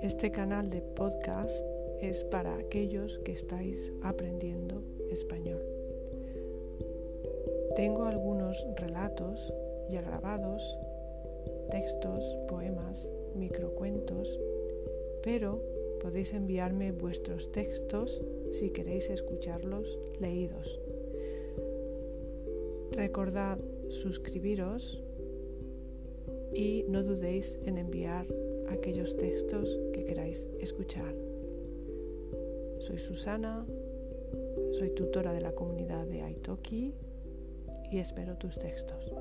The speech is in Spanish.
Este canal de podcast es para aquellos que estáis aprendiendo español. Tengo algunos relatos ya grabados, textos, poemas, microcuentos, pero podéis enviarme vuestros textos si queréis escucharlos leídos. Recordad suscribiros y no dudéis en enviar aquellos textos que queráis escuchar. Soy Susana, soy tutora de la comunidad de Aitoki y espero tus textos.